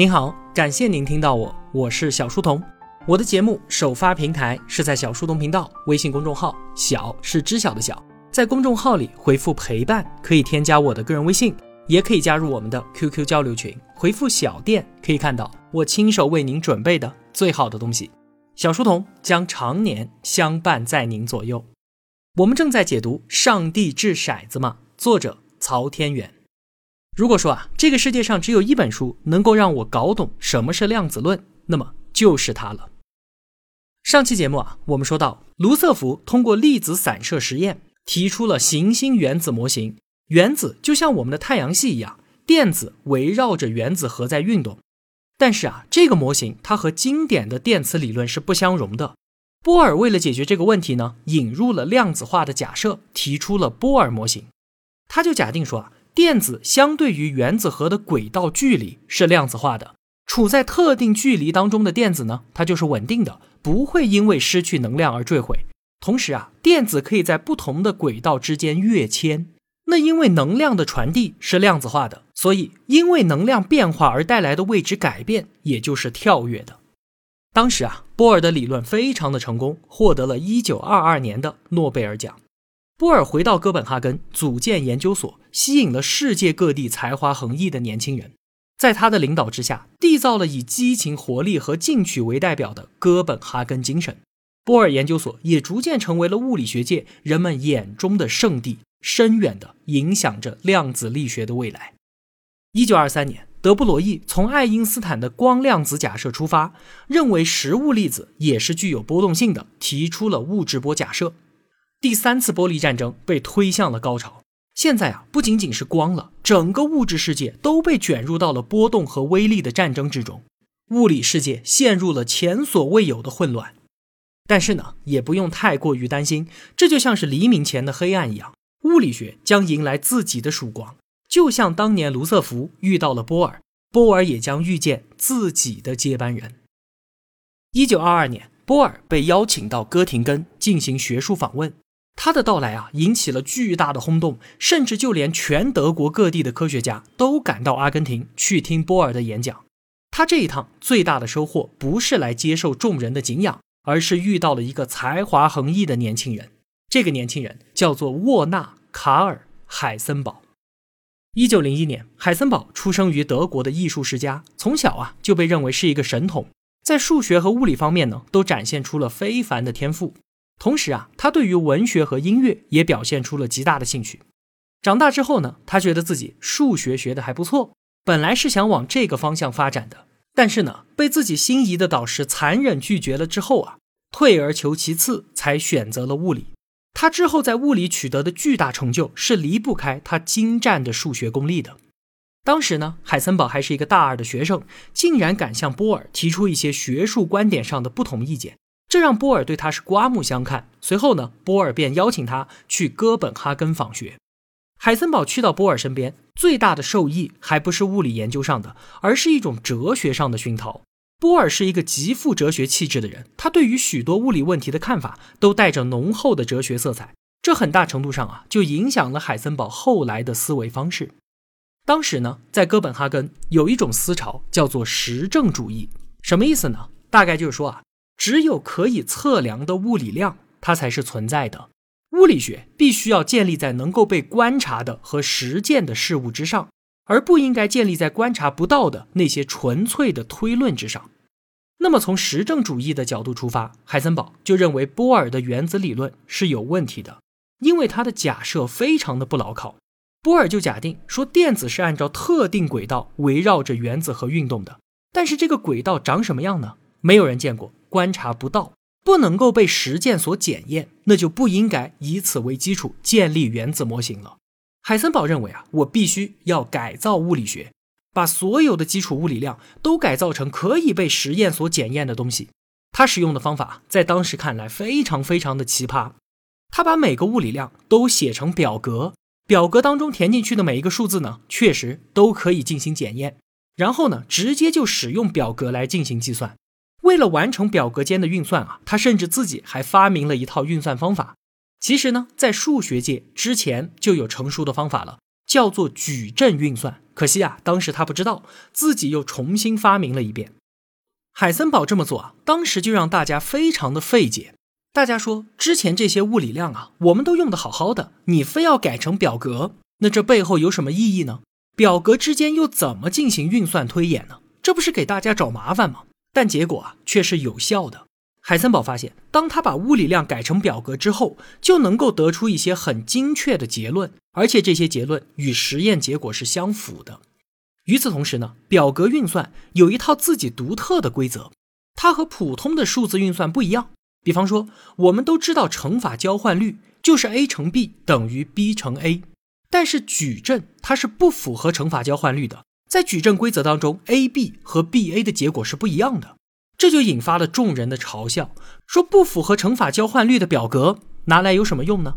您好，感谢您听到我，我是小书童。我的节目首发平台是在小书童频道微信公众号，小是知晓的小，在公众号里回复陪伴，可以添加我的个人微信，也可以加入我们的 QQ 交流群，回复小店可以看到我亲手为您准备的最好的东西。小书童将常年相伴在您左右。我们正在解读《上帝掷骰子》吗？作者曹天元。如果说啊，这个世界上只有一本书能够让我搞懂什么是量子论，那么就是它了。上期节目啊，我们说到卢瑟福通过粒子散射实验提出了行星原子模型，原子就像我们的太阳系一样，电子围绕着原子核在运动。但是啊，这个模型它和经典的电磁理论是不相容的。波尔为了解决这个问题呢，引入了量子化的假设，提出了波尔模型。他就假定说啊。电子相对于原子核的轨道距离是量子化的，处在特定距离当中的电子呢，它就是稳定的，不会因为失去能量而坠毁。同时啊，电子可以在不同的轨道之间跃迁。那因为能量的传递是量子化的，所以因为能量变化而带来的位置改变，也就是跳跃的。当时啊，波尔的理论非常的成功，获得了一九二二年的诺贝尔奖。波尔回到哥本哈根，组建研究所，吸引了世界各地才华横溢的年轻人。在他的领导之下，缔造了以激情、活力和进取为代表的哥本哈根精神。波尔研究所也逐渐成为了物理学界人们眼中的圣地，深远地影响着量子力学的未来。一九二三年，德布罗意从爱因斯坦的光量子假设出发，认为实物粒子也是具有波动性的，提出了物质波假设。第三次玻璃战争被推向了高潮。现在啊，不仅仅是光了，整个物质世界都被卷入到了波动和威力的战争之中，物理世界陷入了前所未有的混乱。但是呢，也不用太过于担心，这就像是黎明前的黑暗一样，物理学将迎来自己的曙光。就像当年卢瑟福遇到了波尔，波尔也将遇见自己的接班人。一九二二年，波尔被邀请到哥廷根进行学术访问。他的到来啊，引起了巨大的轰动，甚至就连全德国各地的科学家都赶到阿根廷去听波尔的演讲。他这一趟最大的收获不是来接受众人的敬仰，而是遇到了一个才华横溢的年轻人。这个年轻人叫做沃纳·卡尔·海森堡。一九零一年，海森堡出生于德国的艺术世家，从小啊就被认为是一个神童，在数学和物理方面呢，都展现出了非凡的天赋。同时啊，他对于文学和音乐也表现出了极大的兴趣。长大之后呢，他觉得自己数学学的还不错，本来是想往这个方向发展的。但是呢，被自己心仪的导师残忍拒绝了之后啊，退而求其次，才选择了物理。他之后在物理取得的巨大成就，是离不开他精湛的数学功力的。当时呢，海森堡还是一个大二的学生，竟然敢向波尔提出一些学术观点上的不同意见。这让波尔对他是刮目相看。随后呢，波尔便邀请他去哥本哈根访学。海森堡去到波尔身边，最大的受益还不是物理研究上的，而是一种哲学上的熏陶。波尔是一个极富哲学气质的人，他对于许多物理问题的看法都带着浓厚的哲学色彩。这很大程度上啊，就影响了海森堡后来的思维方式。当时呢，在哥本哈根有一种思潮叫做实证主义，什么意思呢？大概就是说啊。只有可以测量的物理量，它才是存在的。物理学必须要建立在能够被观察的和实践的事物之上，而不应该建立在观察不到的那些纯粹的推论之上。那么，从实证主义的角度出发，海森堡就认为波尔的原子理论是有问题的，因为他的假设非常的不牢靠。波尔就假定说，电子是按照特定轨道围绕着原子核运动的，但是这个轨道长什么样呢？没有人见过。观察不到，不能够被实践所检验，那就不应该以此为基础建立原子模型了。海森堡认为啊，我必须要改造物理学，把所有的基础物理量都改造成可以被实验所检验的东西。他使用的方法在当时看来非常非常的奇葩。他把每个物理量都写成表格，表格当中填进去的每一个数字呢，确实都可以进行检验。然后呢，直接就使用表格来进行计算。为了完成表格间的运算啊，他甚至自己还发明了一套运算方法。其实呢，在数学界之前就有成熟的方法了，叫做矩阵运算。可惜啊，当时他不知道，自己又重新发明了一遍。海森堡这么做啊，当时就让大家非常的费解。大家说，之前这些物理量啊，我们都用的好好的，你非要改成表格，那这背后有什么意义呢？表格之间又怎么进行运算推演呢？这不是给大家找麻烦吗？但结果啊，却是有效的。海森堡发现，当他把物理量改成表格之后，就能够得出一些很精确的结论，而且这些结论与实验结果是相符的。与此同时呢，表格运算有一套自己独特的规则，它和普通的数字运算不一样。比方说，我们都知道乘法交换律就是 a 乘 b 等于 b 乘 a，但是矩阵它是不符合乘法交换律的，在矩阵规则当中，a b 和 b a 的结果是不一样的，这就引发了众人的嘲笑，说不符合乘法交换律的表格拿来有什么用呢？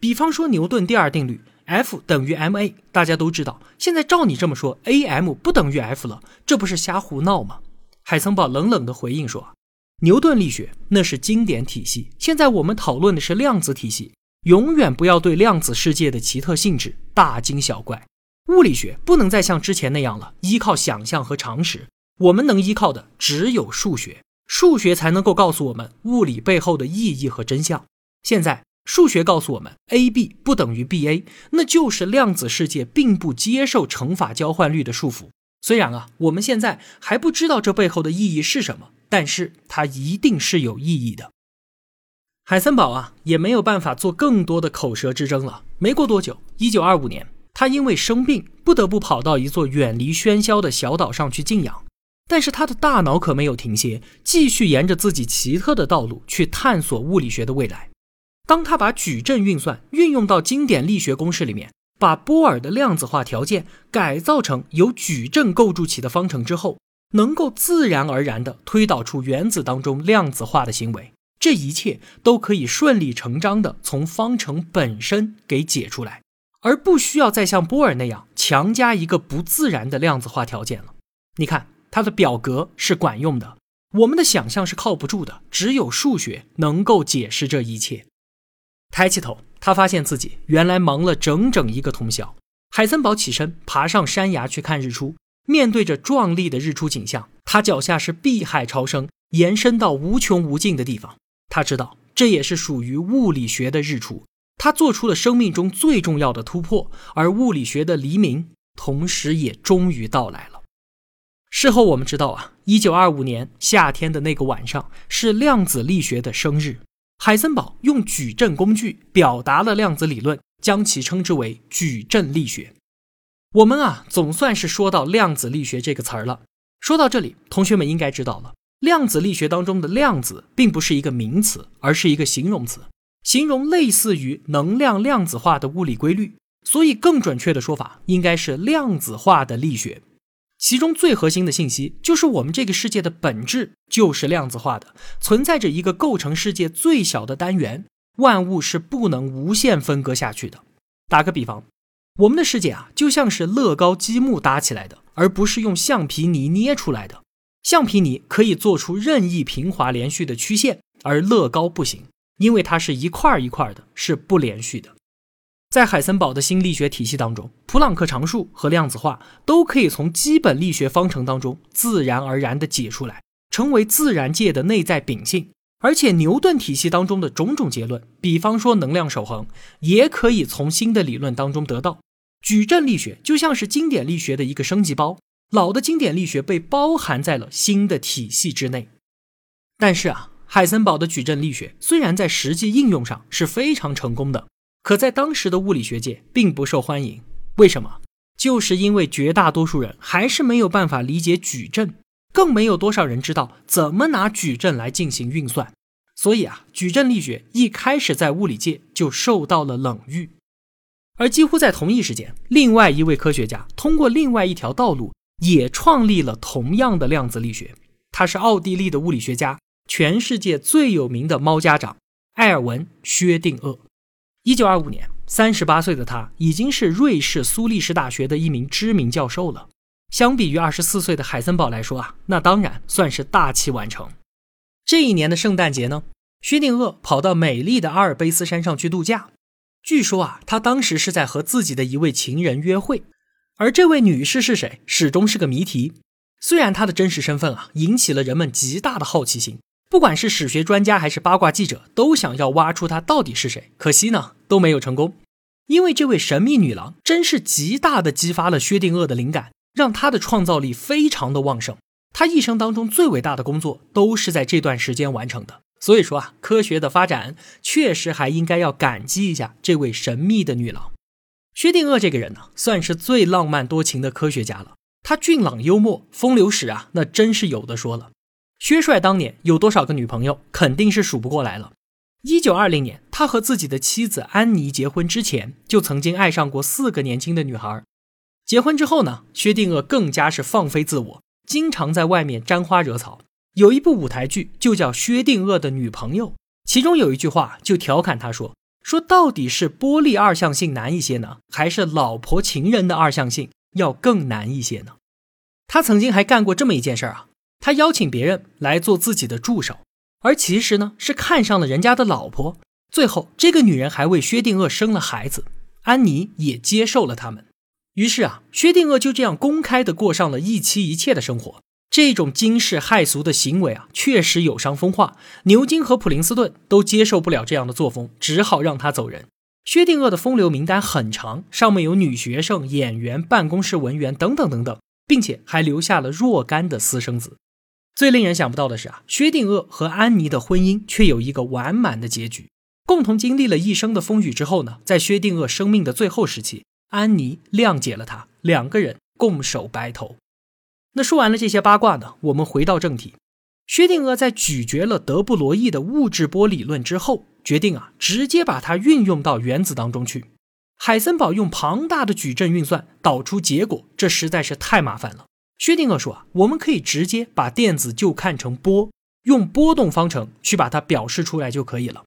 比方说牛顿第二定律，F 等于 ma，大家都知道，现在照你这么说，am 不等于 F 了，这不是瞎胡闹吗？海森堡冷冷地回应说。牛顿力学那是经典体系，现在我们讨论的是量子体系。永远不要对量子世界的奇特性质大惊小怪。物理学不能再像之前那样了，依靠想象和常识。我们能依靠的只有数学，数学才能够告诉我们物理背后的意义和真相。现在数学告诉我们，a b 不等于 b a，那就是量子世界并不接受乘法交换律的束缚。虽然啊，我们现在还不知道这背后的意义是什么。但是它一定是有意义的。海森堡啊，也没有办法做更多的口舌之争了。没过多久，一九二五年，他因为生病，不得不跑到一座远离喧嚣的小岛上去静养。但是他的大脑可没有停歇，继续沿着自己奇特的道路去探索物理学的未来。当他把矩阵运算运用到经典力学公式里面，把波尔的量子化条件改造成由矩阵构筑起的方程之后。能够自然而然地推导出原子当中量子化的行为，这一切都可以顺理成章地从方程本身给解出来，而不需要再像波尔那样强加一个不自然的量子化条件了。你看，它的表格是管用的，我们的想象是靠不住的，只有数学能够解释这一切。抬起头，他发现自己原来忙了整整一个通宵。海森堡起身，爬上山崖去看日出。面对着壮丽的日出景象，他脚下是碧海潮生，延伸到无穷无尽的地方。他知道这也是属于物理学的日出，他做出了生命中最重要的突破，而物理学的黎明同时也终于到来了。事后我们知道啊，一九二五年夏天的那个晚上是量子力学的生日。海森堡用矩阵工具表达了量子理论，将其称之为矩阵力学。我们啊，总算是说到量子力学这个词儿了。说到这里，同学们应该知道了，量子力学当中的量子并不是一个名词，而是一个形容词，形容类似于能量量子化的物理规律。所以，更准确的说法应该是量子化的力学。其中最核心的信息就是，我们这个世界的本质就是量子化的，存在着一个构成世界最小的单元，万物是不能无限分割下去的。打个比方。我们的世界啊，就像是乐高积木搭起来的，而不是用橡皮泥捏出来的。橡皮泥可以做出任意平滑连续的曲线，而乐高不行，因为它是一块一块的，是不连续的。在海森堡的新力学体系当中，普朗克常数和量子化都可以从基本力学方程当中自然而然地解出来，成为自然界的内在秉性。而且牛顿体系当中的种种结论，比方说能量守恒，也可以从新的理论当中得到。矩阵力学就像是经典力学的一个升级包，老的经典力学被包含在了新的体系之内。但是啊，海森堡的矩阵力学虽然在实际应用上是非常成功的，可在当时的物理学界并不受欢迎。为什么？就是因为绝大多数人还是没有办法理解矩阵，更没有多少人知道怎么拿矩阵来进行运算。所以啊，矩阵力学一开始在物理界就受到了冷遇。而几乎在同一时间，另外一位科学家通过另外一条道路，也创立了同样的量子力学。他是奥地利的物理学家，全世界最有名的猫家长埃尔文·薛定谔。一九二五年，三十八岁的他已经是瑞士苏黎世大学的一名知名教授了。相比于二十四岁的海森堡来说啊，那当然算是大器晚成。这一年的圣诞节呢，薛定谔跑到美丽的阿尔卑斯山上去度假。据说啊，他当时是在和自己的一位情人约会，而这位女士是谁，始终是个谜题。虽然她的真实身份啊，引起了人们极大的好奇心，不管是史学专家还是八卦记者，都想要挖出她到底是谁，可惜呢，都没有成功。因为这位神秘女郎真是极大的激发了薛定谔的灵感，让他的创造力非常的旺盛。他一生当中最伟大的工作都是在这段时间完成的。所以说啊，科学的发展确实还应该要感激一下这位神秘的女郎。薛定谔这个人呢，算是最浪漫多情的科学家了。他俊朗幽默，风流史啊，那真是有的说了。薛帅当年有多少个女朋友，肯定是数不过来了。一九二零年，他和自己的妻子安妮结婚之前，就曾经爱上过四个年轻的女孩。结婚之后呢，薛定谔更加是放飞自我，经常在外面沾花惹草。有一部舞台剧就叫《薛定谔的女朋友》，其中有一句话就调侃他说：“说到底是玻璃二象性难一些呢，还是老婆情人的二象性要更难一些呢？”他曾经还干过这么一件事儿啊，他邀请别人来做自己的助手。而其实呢，是看上了人家的老婆。最后，这个女人还为薛定谔生了孩子，安妮也接受了他们。于是啊，薛定谔就这样公开的过上了一妻一妾的生活。这种惊世骇俗的行为啊，确实有伤风化。牛津和普林斯顿都接受不了这样的作风，只好让他走人。薛定谔的风流名单很长，上面有女学生、演员、办公室文员等等等等，并且还留下了若干的私生子。最令人想不到的是啊，薛定谔和安妮的婚姻却有一个完满的结局。共同经历了一生的风雨之后呢，在薛定谔生命的最后时期，安妮谅解了他，两个人共守白头。那说完了这些八卦呢，我们回到正题。薛定谔在咀嚼了德布罗意的物质波理论之后，决定啊，直接把它运用到原子当中去。海森堡用庞大的矩阵运算导出结果，这实在是太麻烦了。薛定谔说啊，我们可以直接把电子就看成波，用波动方程去把它表示出来就可以了。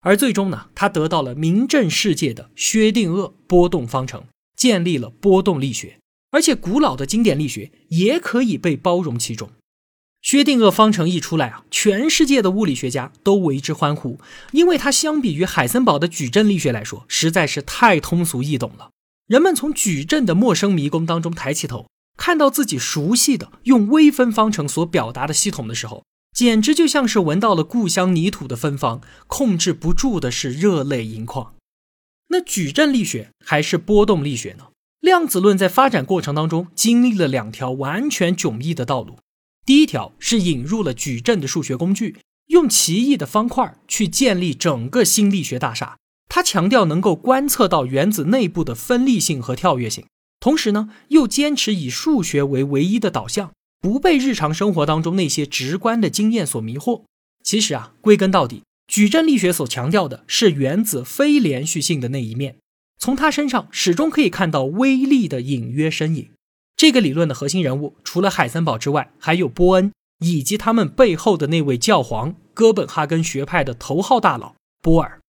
而最终呢，他得到了名震世界的薛定谔波动方程，建立了波动力学，而且古老的经典力学也可以被包容其中。薛定谔方程一出来啊，全世界的物理学家都为之欢呼，因为它相比于海森堡的矩阵力学来说，实在是太通俗易懂了。人们从矩阵的陌生迷宫当中抬起头。看到自己熟悉的用微分方程所表达的系统的时候，简直就像是闻到了故乡泥土的芬芳，控制不住的是热泪盈眶。那矩阵力学还是波动力学呢？量子论在发展过程当中经历了两条完全迥异的道路。第一条是引入了矩阵的数学工具，用奇异的方块去建立整个新力学大厦。它强调能够观测到原子内部的分立性和跳跃性。同时呢，又坚持以数学为唯一的导向，不被日常生活当中那些直观的经验所迷惑。其实啊，归根到底，矩阵力学所强调的是原子非连续性的那一面。从它身上始终可以看到微粒的隐约身影。这个理论的核心人物，除了海森堡之外，还有波恩以及他们背后的那位教皇——哥本哈根学派的头号大佬波尔。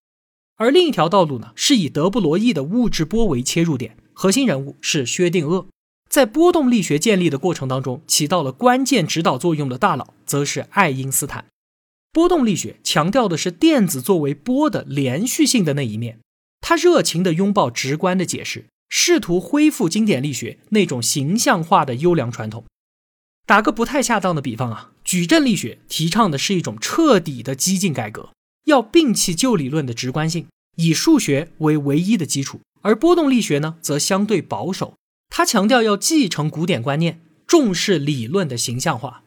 而另一条道路呢，是以德布罗意的物质波为切入点。核心人物是薛定谔，在波动力学建立的过程当中起到了关键指导作用的大佬，则是爱因斯坦。波动力学强调的是电子作为波的连续性的那一面，他热情地拥抱直观的解释，试图恢复经典力学那种形象化的优良传统。打个不太恰当的比方啊，矩阵力学提倡的是一种彻底的激进改革，要摒弃旧理论的直观性，以数学为唯一的基础。而波动力学呢，则相对保守，它强调要继承古典观念，重视理论的形象化。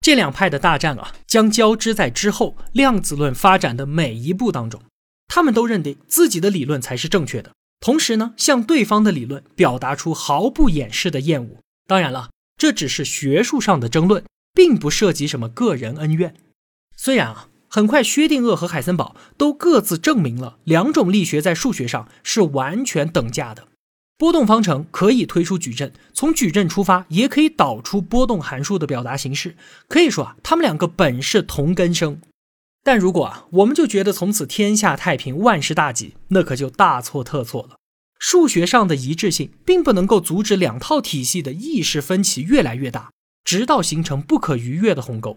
这两派的大战啊，将交织在之后量子论发展的每一步当中。他们都认定自己的理论才是正确的，同时呢，向对方的理论表达出毫不掩饰的厌恶。当然了，这只是学术上的争论，并不涉及什么个人恩怨。虽然啊。很快，薛定谔和海森堡都各自证明了两种力学在数学上是完全等价的。波动方程可以推出矩阵，从矩阵出发也可以导出波动函数的表达形式。可以说啊，他们两个本是同根生。但如果啊，我们就觉得从此天下太平、万事大吉，那可就大错特错了。数学上的一致性并不能够阻止两套体系的意识分歧越来越大，直到形成不可逾越的鸿沟。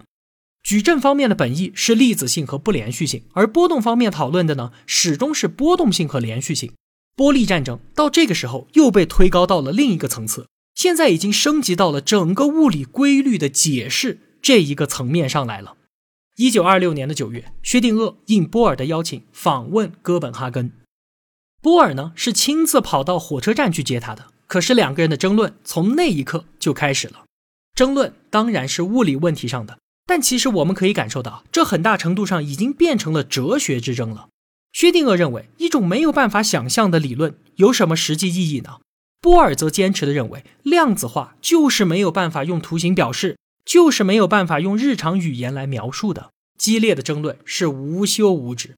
矩阵方面的本意是粒子性和不连续性，而波动方面讨论的呢，始终是波动性和连续性。波粒战争到这个时候又被推高到了另一个层次，现在已经升级到了整个物理规律的解释这一个层面上来了。一九二六年的九月，薛定谔应波尔的邀请访问哥本哈根，波尔呢是亲自跑到火车站去接他的。可是两个人的争论从那一刻就开始了，争论当然是物理问题上的，但其实我们可以感受到，这很大程度上已经变成了哲学之争了。薛定谔认为，一种没有办法想象的理论有什么实际意义呢？波尔则坚持的认为，量子化就是没有办法用图形表示，就是没有办法用日常语言来描述的。激烈的争论是无休无止。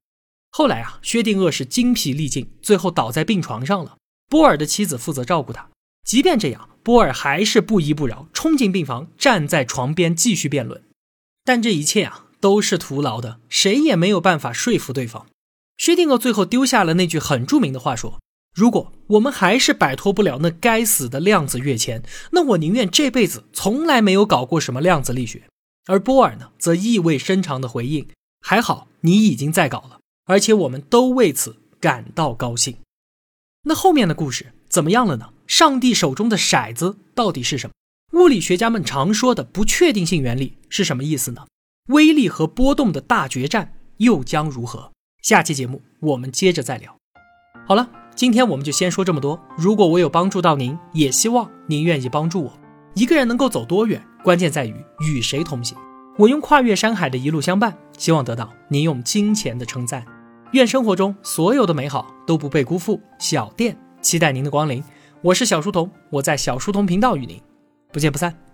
后来啊，薛定谔是精疲力尽，最后倒在病床上了。波尔的妻子负责照顾他。即便这样，波尔还是不依不饶，冲进病房，站在床边继续辩论。但这一切啊，都是徒劳的，谁也没有办法说服对方。薛定谔最后丢下了那句很著名的话说：“如果我们还是摆脱不了那该死的量子跃迁，那我宁愿这辈子从来没有搞过什么量子力学。”而波尔呢，则意味深长地回应：“还好你已经在搞了，而且我们都为此感到高兴。”那后面的故事怎么样了呢？上帝手中的骰子到底是什么？物理学家们常说的不确定性原理是什么意思呢？威力和波动的大决战又将如何？下期节目我们接着再聊。好了，今天我们就先说这么多。如果我有帮助到您，也希望您愿意帮助我。一个人能够走多远，关键在于与谁同行。我用跨越山海的一路相伴，希望得到您用金钱的称赞。愿生活中所有的美好都不被辜负。小店期待您的光临。我是小书童，我在小书童频道与您不见不散。